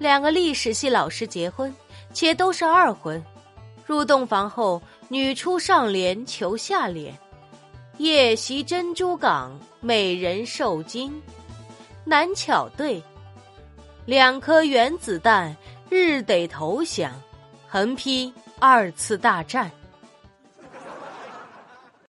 两个历史系老师结婚，且都是二婚，入洞房后，女出上联求下联，夜袭珍珠港，美人受惊。难巧对，两颗原子弹，日得投降，横批二次大战。